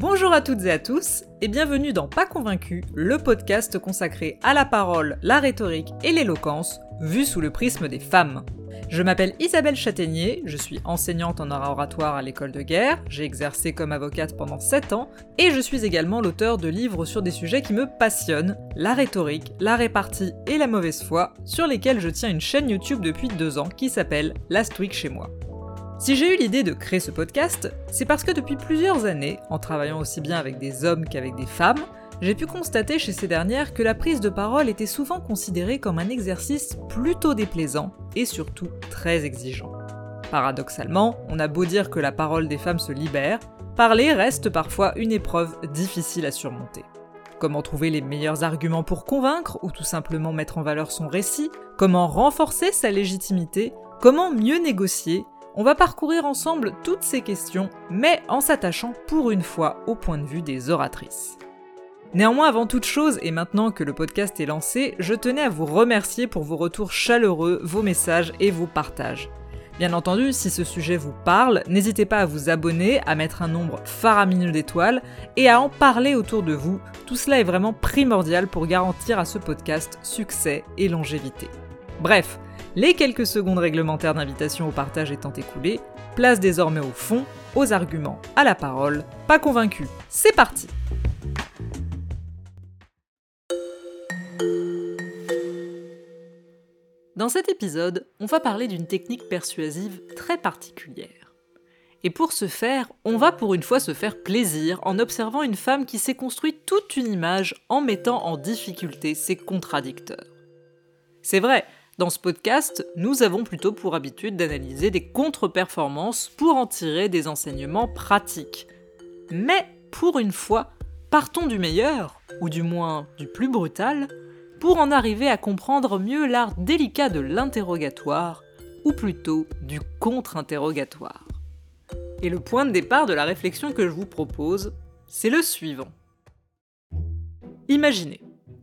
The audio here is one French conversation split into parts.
Bonjour à toutes et à tous, et bienvenue dans Pas Convaincu, le podcast consacré à la parole, la rhétorique et l'éloquence, vu sous le prisme des femmes. Je m'appelle Isabelle Châtaignier, je suis enseignante en oratoire à l'école de guerre, j'ai exercé comme avocate pendant 7 ans, et je suis également l'auteur de livres sur des sujets qui me passionnent, la rhétorique, la répartie et la mauvaise foi, sur lesquels je tiens une chaîne YouTube depuis 2 ans qui s'appelle Last Week chez moi. Si j'ai eu l'idée de créer ce podcast, c'est parce que depuis plusieurs années, en travaillant aussi bien avec des hommes qu'avec des femmes, j'ai pu constater chez ces dernières que la prise de parole était souvent considérée comme un exercice plutôt déplaisant et surtout très exigeant. Paradoxalement, on a beau dire que la parole des femmes se libère, parler reste parfois une épreuve difficile à surmonter. Comment trouver les meilleurs arguments pour convaincre ou tout simplement mettre en valeur son récit? Comment renforcer sa légitimité? Comment mieux négocier? On va parcourir ensemble toutes ces questions, mais en s'attachant pour une fois au point de vue des oratrices. Néanmoins, avant toute chose, et maintenant que le podcast est lancé, je tenais à vous remercier pour vos retours chaleureux, vos messages et vos partages. Bien entendu, si ce sujet vous parle, n'hésitez pas à vous abonner, à mettre un nombre faramineux d'étoiles et à en parler autour de vous. Tout cela est vraiment primordial pour garantir à ce podcast succès et longévité. Bref, les quelques secondes réglementaires d'invitation au partage étant écoulées, place désormais au fond, aux arguments, à la parole. Pas convaincu, c'est parti Dans cet épisode, on va parler d'une technique persuasive très particulière. Et pour ce faire, on va pour une fois se faire plaisir en observant une femme qui s'est construite toute une image en mettant en difficulté ses contradicteurs. C'est vrai, dans ce podcast, nous avons plutôt pour habitude d'analyser des contre-performances pour en tirer des enseignements pratiques. Mais pour une fois, partons du meilleur, ou du moins du plus brutal, pour en arriver à comprendre mieux l'art délicat de l'interrogatoire, ou plutôt du contre-interrogatoire. Et le point de départ de la réflexion que je vous propose, c'est le suivant. Imaginez,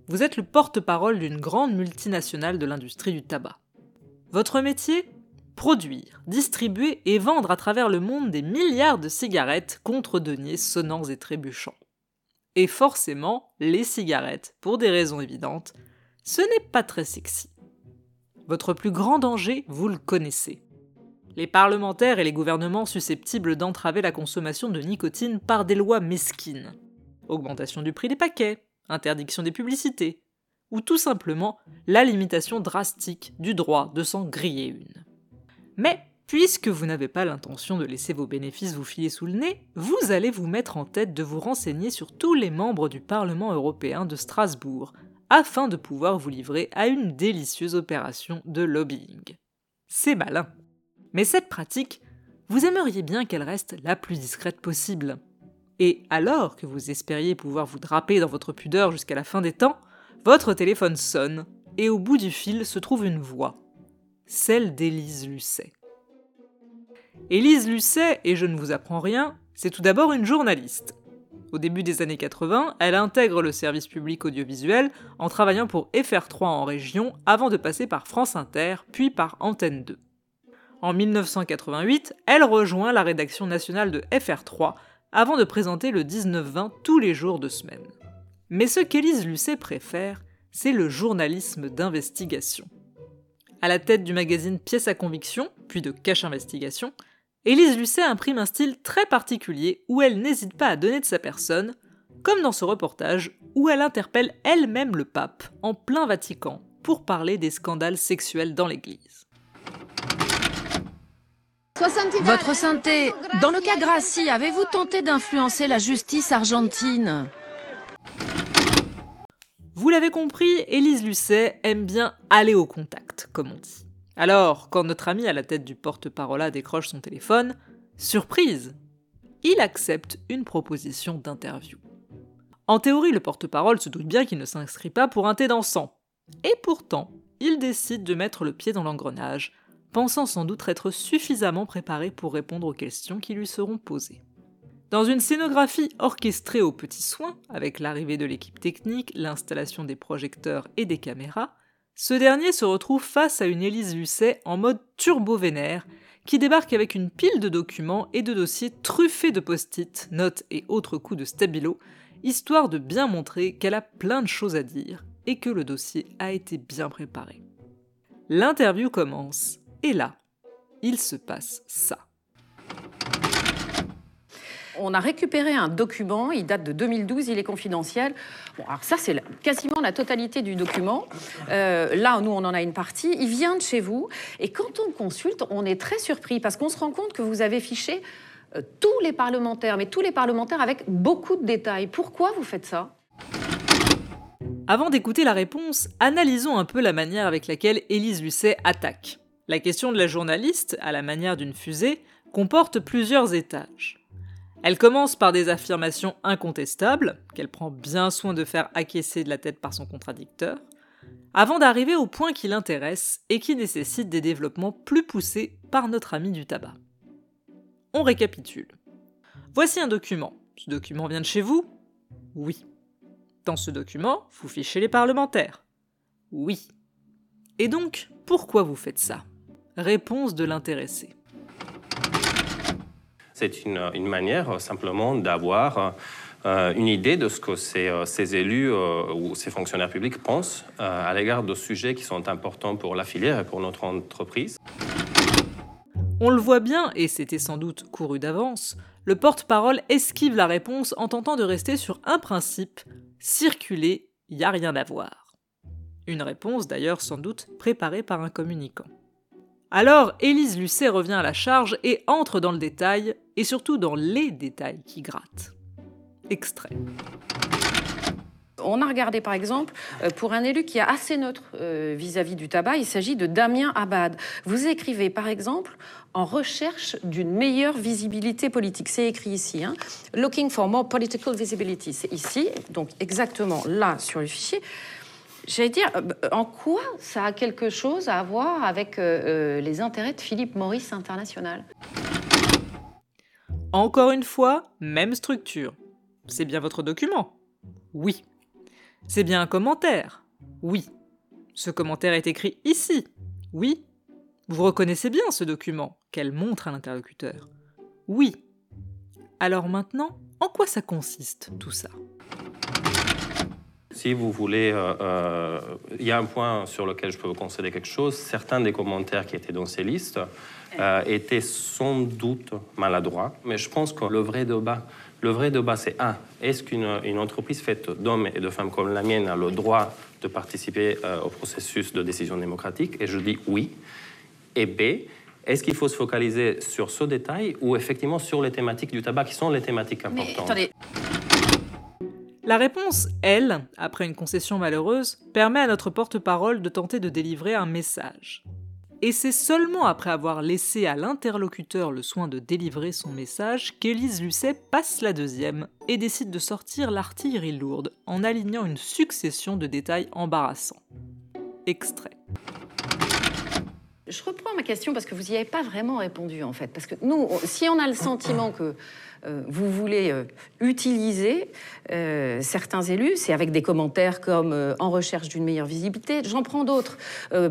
vous êtes le porte-parole d'une grande multinationale de l'industrie du tabac. Votre métier Produire, distribuer et vendre à travers le monde des milliards de cigarettes contre deniers sonnants et trébuchants. Et forcément, les cigarettes, pour des raisons évidentes, ce n'est pas très sexy. Votre plus grand danger, vous le connaissez. Les parlementaires et les gouvernements susceptibles d'entraver la consommation de nicotine par des lois mesquines. Augmentation du prix des paquets, interdiction des publicités, ou tout simplement la limitation drastique du droit de s'en griller une. Mais puisque vous n'avez pas l'intention de laisser vos bénéfices vous filer sous le nez, vous allez vous mettre en tête de vous renseigner sur tous les membres du Parlement européen de Strasbourg, afin de pouvoir vous livrer à une délicieuse opération de lobbying. C'est malin. Mais cette pratique, vous aimeriez bien qu'elle reste la plus discrète possible. Et alors que vous espériez pouvoir vous draper dans votre pudeur jusqu'à la fin des temps, votre téléphone sonne, et au bout du fil se trouve une voix, celle d'Élise Lucet. Élise Lucet, et je ne vous apprends rien, c'est tout d'abord une journaliste. Au début des années 80, elle intègre le service public audiovisuel en travaillant pour FR3 en région avant de passer par France Inter, puis par Antenne 2. En 1988, elle rejoint la rédaction nationale de FR3 avant de présenter le 19-20 tous les jours de semaine. Mais ce qu'Élise Lucet préfère, c'est le journalisme d'investigation. À la tête du magazine Pièce à conviction, puis de Cache Investigation, Élise Lucet imprime un style très particulier où elle n'hésite pas à donner de sa personne, comme dans ce reportage où elle interpelle elle-même le pape en plein Vatican pour parler des scandales sexuels dans l'Église. Votre Sainteté, dans le cas Gracie, avez-vous tenté d'influencer la justice argentine? Vous l'avez compris, Élise Lucet aime bien aller au contact, comme on dit. Alors, quand notre ami à la tête du porte-parole décroche son téléphone, surprise Il accepte une proposition d'interview. En théorie, le porte-parole se doute bien qu'il ne s'inscrit pas pour un thé dansant. Et pourtant, il décide de mettre le pied dans l'engrenage pensant sans doute être suffisamment préparé pour répondre aux questions qui lui seront posées. Dans une scénographie orchestrée aux petits soins, avec l'arrivée de l'équipe technique, l'installation des projecteurs et des caméras, ce dernier se retrouve face à une Élise Lucet en mode turbo-vénère, qui débarque avec une pile de documents et de dossiers truffés de post-it, notes et autres coups de stabilo, histoire de bien montrer qu'elle a plein de choses à dire et que le dossier a été bien préparé. L'interview commence, et là, il se passe ça. On a récupéré un document, il date de 2012, il est confidentiel. Bon, alors ça, c'est quasiment la totalité du document. Euh, là, nous, on en a une partie. Il vient de chez vous. Et quand on consulte, on est très surpris parce qu'on se rend compte que vous avez fiché euh, tous les parlementaires, mais tous les parlementaires avec beaucoup de détails. Pourquoi vous faites ça? Avant d'écouter la réponse, analysons un peu la manière avec laquelle Élise Lucet attaque. La question de la journaliste, à la manière d'une fusée, comporte plusieurs étages. Elle commence par des affirmations incontestables, qu'elle prend bien soin de faire acquiescer de la tête par son contradicteur, avant d'arriver au point qui l'intéresse et qui nécessite des développements plus poussés par notre ami du tabac. On récapitule. Voici un document. Ce document vient de chez vous? Oui. Dans ce document, vous fichez les parlementaires? Oui. Et donc, pourquoi vous faites ça? Réponse de l'intéressé. C'est une, manière euh, simplement d'avoir euh, une idée de ce que ces, euh, élus ou ces fonctionnaires publics pensent à l'égard de sujets qui sont importants pour la filière et pour notre entreprise. On le voit bien, et c'était sans doute couru d'avance, le porte-parole esquive la réponse en tentant de rester sur un principe circuler, y a rien à voir. Une réponse d'ailleurs sans doute préparée par un communicant. Alors, Élise Lucet revient à la charge et entre dans le détail, et surtout dans les détails qui grattent. Extrait. On a regardé par exemple euh, pour un élu qui est assez neutre euh, vis-à-vis du tabac, il s'agit de Damien Abad. Vous écrivez par exemple en recherche d'une meilleure visibilité politique. C'est écrit ici, hein. Looking for more political visibility. C'est ici, donc exactement là sur le fichier. J'allais dire, euh, en quoi ça a quelque chose à voir avec les intérêts de Philippe Maurice International? Encore une fois, même structure. C'est bien votre document? Oui. C'est bien un commentaire? Oui. Ce commentaire est écrit ici? Oui. Vous reconnaissez bien ce document qu'elle montre à l'interlocuteur? Oui. Alors maintenant, en quoi ça consiste tout ça? Si vous voulez, euh, euh, il y a un point sur lequel je peux vous concéder quelque chose. Certains des commentaires qui étaient dans ces listes euh, étaient sans doute maladroits, mais je pense que le vrai débat, le vrai débat, c'est un, est-ce qu'une entreprise faite d'hommes et de femmes comme la mienne a le droit de participer au processus de décision démocratique? Et je dis oui. Et B, est-ce qu'il faut se focaliser sur ce détail ou effectivement sur les thématiques du tabac qui sont les thématiques importantes? La réponse, elle, après une concession malheureuse, permet à notre porte-parole de tenter de délivrer un message. Et c'est seulement après avoir laissé à l'interlocuteur le soin de délivrer son message qu'Élise Lucet passe la deuxième et décide de sortir l'artillerie lourde en alignant une succession de détails embarrassants. Extrait. Je reprends ma question parce que vous n'y avez pas vraiment répondu en fait. Parce que nous, si on a le sentiment que euh, vous voulez euh, utiliser euh, certains élus, c'est avec des commentaires comme en recherche d'une meilleure visibilité. J'en prends d'autres.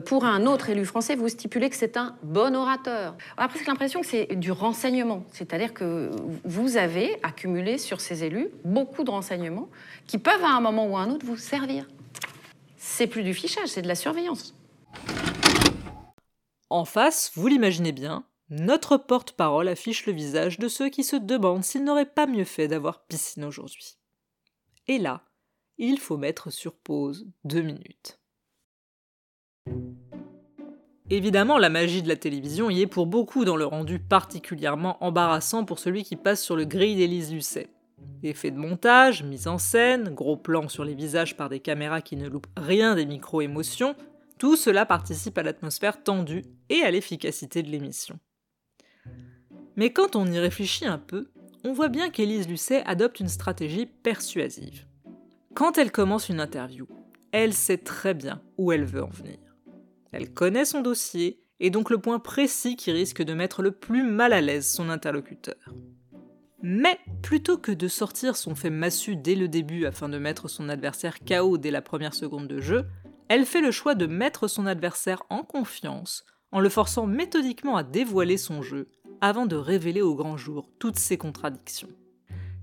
pour un autre élu français, vous stipulez que c'est un bon orateur. Après, j'ai l'impression que c'est du renseignement. C'est-à-dire que vous avez accumulé sur ces élus beaucoup de renseignements qui peuvent à un moment ou à un autre vous servir. C'est plus du fichage, c'est de la surveillance. En face, vous l'imaginez bien, notre porte-parole affiche le visage de ceux qui se demandent s'ils n'auraient pas mieux fait d'avoir piscine aujourd'hui. Et là, il faut mettre sur pause deux minutes. Évidemment, la magie de la télévision y est pour beaucoup dans le rendu particulièrement embarrassant pour celui qui passe sur le grill d'Élise Lucet. Effets de montage, mise en scène, gros plans sur les visages par des caméras qui ne loupent rien des micro-émotions, tout cela participe à l'atmosphère tendue et à l'efficacité de l'émission. Mais quand on y réfléchit un peu, on voit bien qu'Élise Lucet adopte une stratégie persuasive. Quand elle commence une interview, elle sait très bien où elle veut en venir. Elle connaît son dossier et donc le point précis qui risque de mettre le plus mal à l'aise son interlocuteur. Mais plutôt que de sortir son fait massu dès le début afin de mettre son adversaire KO dès la première seconde de jeu, elle fait le choix de mettre son adversaire en confiance en le forçant méthodiquement à dévoiler son jeu avant de révéler au grand jour toutes ses contradictions.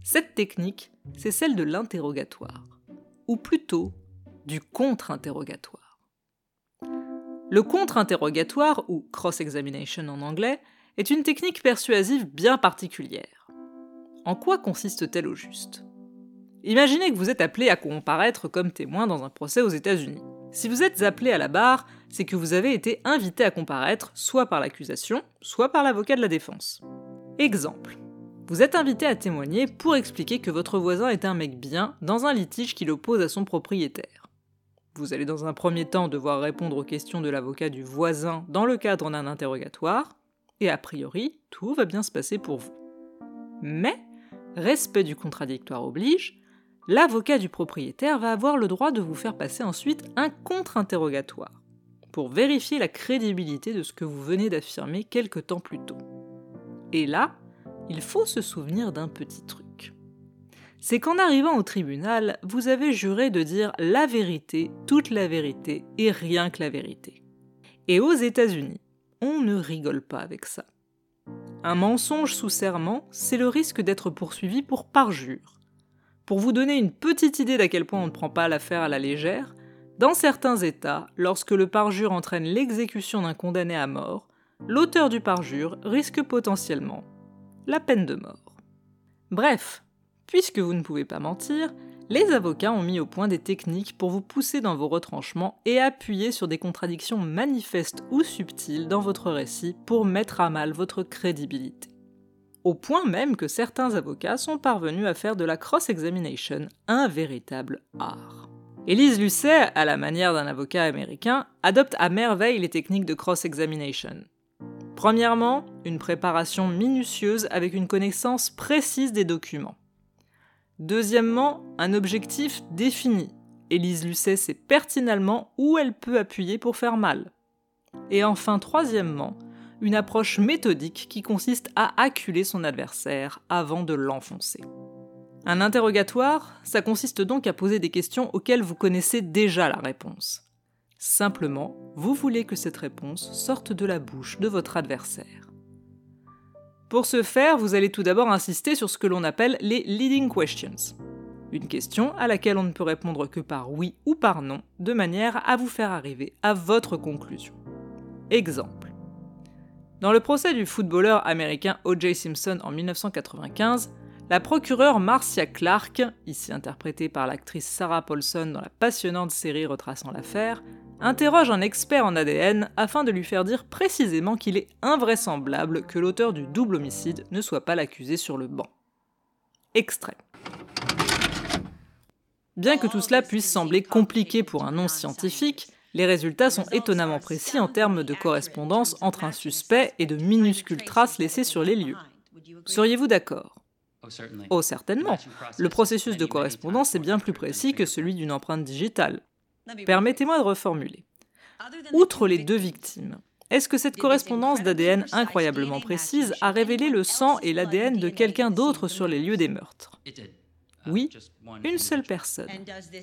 Cette technique, c'est celle de l'interrogatoire, ou plutôt du contre-interrogatoire. Le contre-interrogatoire, ou cross-examination en anglais, est une technique persuasive bien particulière. En quoi consiste-t-elle au juste? Imaginez que vous êtes appelé à comparaître comme témoin dans un procès aux États-Unis. Si vous êtes appelé à la barre, c'est que vous avez été invité à comparaître soit par l'accusation, soit par l'avocat de la défense. Exemple. Vous êtes invité à témoigner pour expliquer que votre voisin est un mec bien dans un litige qui l'oppose à son propriétaire. Vous allez dans un premier temps devoir répondre aux questions de l'avocat du voisin dans le cadre d'un interrogatoire, et a priori, tout va bien se passer pour vous. Mais, respect du contradictoire oblige, l'avocat du propriétaire va avoir le droit de vous faire passer ensuite un contre-interrogatoire, pour vérifier la crédibilité de ce que vous venez d'affirmer quelque temps plus tôt. Et là, il faut se souvenir d'un petit truc. C'est qu'en arrivant au tribunal, vous avez juré de dire la vérité, toute la vérité et rien que la vérité. Et aux États-Unis, on ne rigole pas avec ça. Un mensonge sous serment, c'est le risque d'être poursuivi pour parjure, pour vous donner une petite idée d'à quel point on ne prend pas l'affaire à la légère, dans certains États, lorsque le parjure entraîne l'exécution d'un condamné à mort, l'auteur du parjure risque potentiellement la peine de mort. Bref, puisque vous ne pouvez pas mentir, les avocats ont mis au point des techniques pour vous pousser dans vos retranchements et appuyer sur des contradictions manifestes ou subtiles dans votre récit pour mettre à mal votre crédibilité au point même que certains avocats sont parvenus à faire de la cross-examination un véritable art. Élise Lucet, à la manière d'un avocat américain, adopte à merveille les techniques de cross-examination. Premièrement, une préparation minutieuse avec une connaissance précise des documents. Deuxièmement, un objectif défini. Élise Lucet sait pertinemment où elle peut appuyer pour faire mal. Et enfin, troisièmement, une approche méthodique qui consiste à acculer son adversaire avant de l'enfoncer. Un interrogatoire, ça consiste donc à poser des questions auxquelles vous connaissez déjà la réponse. Simplement, vous voulez que cette réponse sorte de la bouche de votre adversaire. Pour ce faire, vous allez tout d'abord insister sur ce que l'on appelle les leading questions. Une question à laquelle on ne peut répondre que par oui ou par non, de manière à vous faire arriver à votre conclusion. Exemple. Dans le procès du footballeur américain O.J. Simpson en 1995, la procureure Marcia Clark, ici interprétée par l'actrice Sarah Paulson dans la passionnante série retraçant l'affaire, interroge un expert en ADN afin de lui faire dire précisément qu'il est invraisemblable que l'auteur du double homicide ne soit pas l'accusé sur le banc. Extrait. Bien que tout cela puisse sembler compliqué pour un non-scientifique, les résultats sont étonnamment précis en termes de correspondance entre un suspect et de minuscules traces laissées sur les lieux. Seriez-vous d'accord? Oh certainement. Le processus de correspondance est bien plus précis que celui d'une empreinte digitale. Permettez-moi de reformuler. Outre les deux victimes, est-ce que cette correspondance d'ADN incroyablement précise a révélé le sang et l'ADN de quelqu'un d'autre sur les lieux des meurtres? Oui, une seule personne.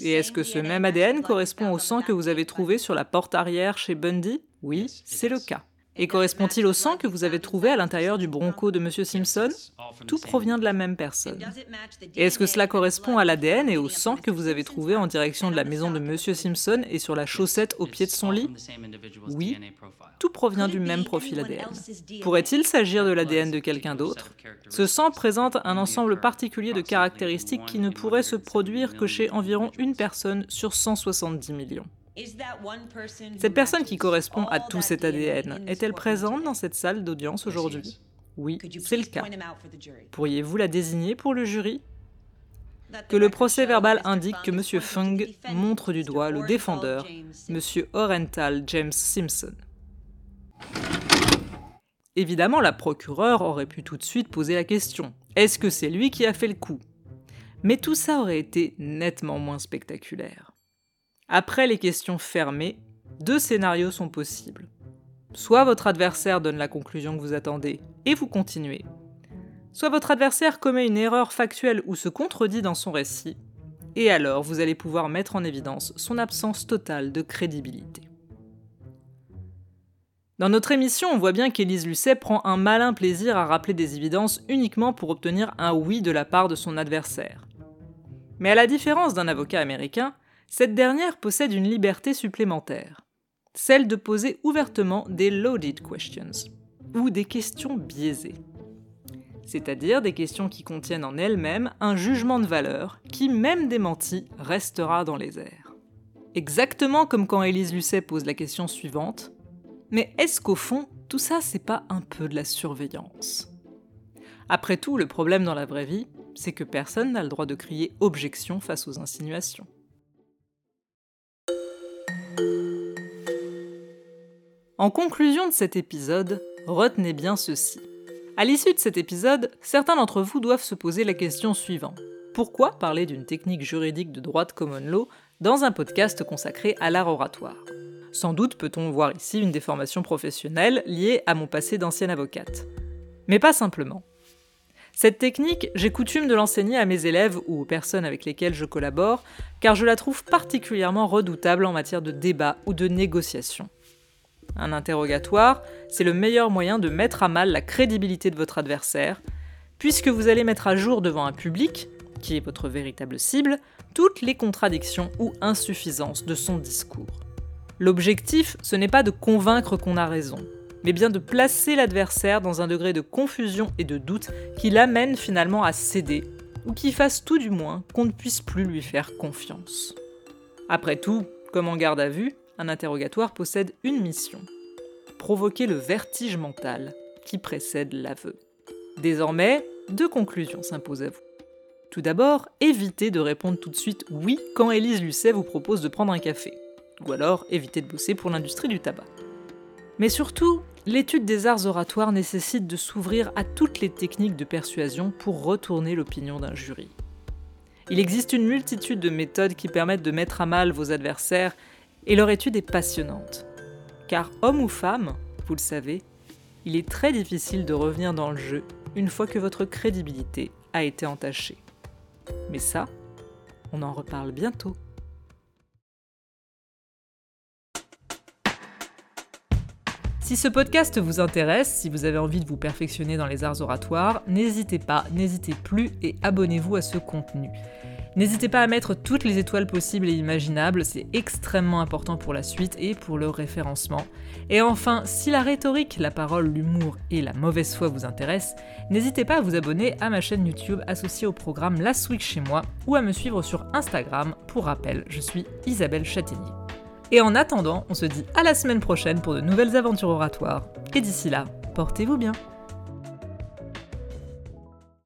Et est-ce que ce même ADN correspond au sang que vous avez trouvé sur la porte arrière chez Bundy? Oui, c'est le cas. Et correspond-il au sang que vous avez trouvé à l'intérieur du bronco de M. Simpson Tout provient de la même personne. Est-ce que cela correspond à l'ADN et au sang que vous avez trouvé en direction de la maison de M. Simpson et sur la chaussette au pied de son lit Oui, tout provient du même profil ADN. Pourrait-il s'agir de l'ADN de quelqu'un d'autre Ce sang présente un ensemble particulier de caractéristiques qui ne pourraient se produire que chez environ une personne sur 170 millions. Cette personne qui correspond à tout cet ADN est-elle présente dans cette salle d'audience aujourd'hui? Oui, c'est le cas. Pourriez-vous la désigner pour le jury? Que le procès verbal indique que M. Fung montre du doigt le défendeur, M. Orenthal James Simpson. Évidemment, la procureure aurait pu tout de suite poser la question est-ce que c'est lui qui a fait le coup? Mais tout ça aurait été nettement moins spectaculaire. Après les questions fermées, deux scénarios sont possibles. Soit votre adversaire donne la conclusion que vous attendez et vous continuez. Soit votre adversaire commet une erreur factuelle ou se contredit dans son récit, et alors vous allez pouvoir mettre en évidence son absence totale de crédibilité. Dans notre émission, on voit bien qu'Élise Lucet prend un malin plaisir à rappeler des évidences uniquement pour obtenir un oui de la part de son adversaire. Mais à la différence d'un avocat américain, cette dernière possède une liberté supplémentaire, celle de poser ouvertement des loaded questions, ou des questions biaisées. C'est-à-dire des questions qui contiennent en elles-mêmes un jugement de valeur qui, même démenti, restera dans les airs. Exactement comme quand Élise Lucet pose la question suivante mais est-ce qu'au fond, tout ça, c'est pas un peu de la surveillance? Après tout, le problème dans la vraie vie, c'est que personne n'a le droit de crier objection face aux insinuations. En conclusion de cet épisode, retenez bien ceci. À l'issue de cet épisode, certains d'entre vous doivent se poser la question suivante. Pourquoi parler d'une technique juridique de droit de common law dans un podcast consacré à l'art oratoire? Sans doute peut-on voir ici une déformation professionnelle liée à mon passé d'ancienne avocate. Mais pas simplement. Cette technique, j'ai coutume de l'enseigner à mes élèves ou aux personnes avec lesquelles je collabore, car je la trouve particulièrement redoutable en matière de débat ou de négociation. Un interrogatoire, c'est le meilleur moyen de mettre à mal la crédibilité de votre adversaire, puisque vous allez mettre à jour devant un public, qui est votre véritable cible, toutes les contradictions ou insuffisances de son discours. L'objectif, ce n'est pas de convaincre qu'on a raison, mais bien de placer l'adversaire dans un degré de confusion et de doute qui l'amène finalement à céder, ou qui fasse tout du moins qu'on ne puisse plus lui faire confiance. Après tout, comme en garde à vue, un interrogatoire possède une mission provoquer le vertige mental qui précède l'aveu. Désormais, deux conclusions s'imposent à vous. Tout d'abord, évitez de répondre tout de suite oui quand Élise Lucet vous propose de prendre un café ou alors éviter de bosser pour l'industrie du tabac. Mais surtout, l'étude des arts oratoires nécessite de s'ouvrir à toutes les techniques de persuasion pour retourner l'opinion d'un jury. Il existe une multitude de méthodes qui permettent de mettre à mal vos adversaires, et leur étude est passionnante. Car homme ou femme, vous le savez, il est très difficile de revenir dans le jeu une fois que votre crédibilité a été entachée. Mais ça, on en reparle bientôt. Si ce podcast vous intéresse, si vous avez envie de vous perfectionner dans les arts oratoires, n'hésitez pas, n'hésitez plus et abonnez-vous à ce contenu. N'hésitez pas à mettre toutes les étoiles possibles et imaginables, c'est extrêmement important pour la suite et pour le référencement. Et enfin, si la rhétorique, la parole, l'humour et la mauvaise foi vous intéressent, n'hésitez pas à vous abonner à ma chaîne YouTube associée au programme Last Week chez moi ou à me suivre sur Instagram. Pour rappel, je suis Isabelle Châtaignier. Et en attendant, on se dit à la semaine prochaine pour de nouvelles aventures oratoires. Et d'ici là, portez-vous bien.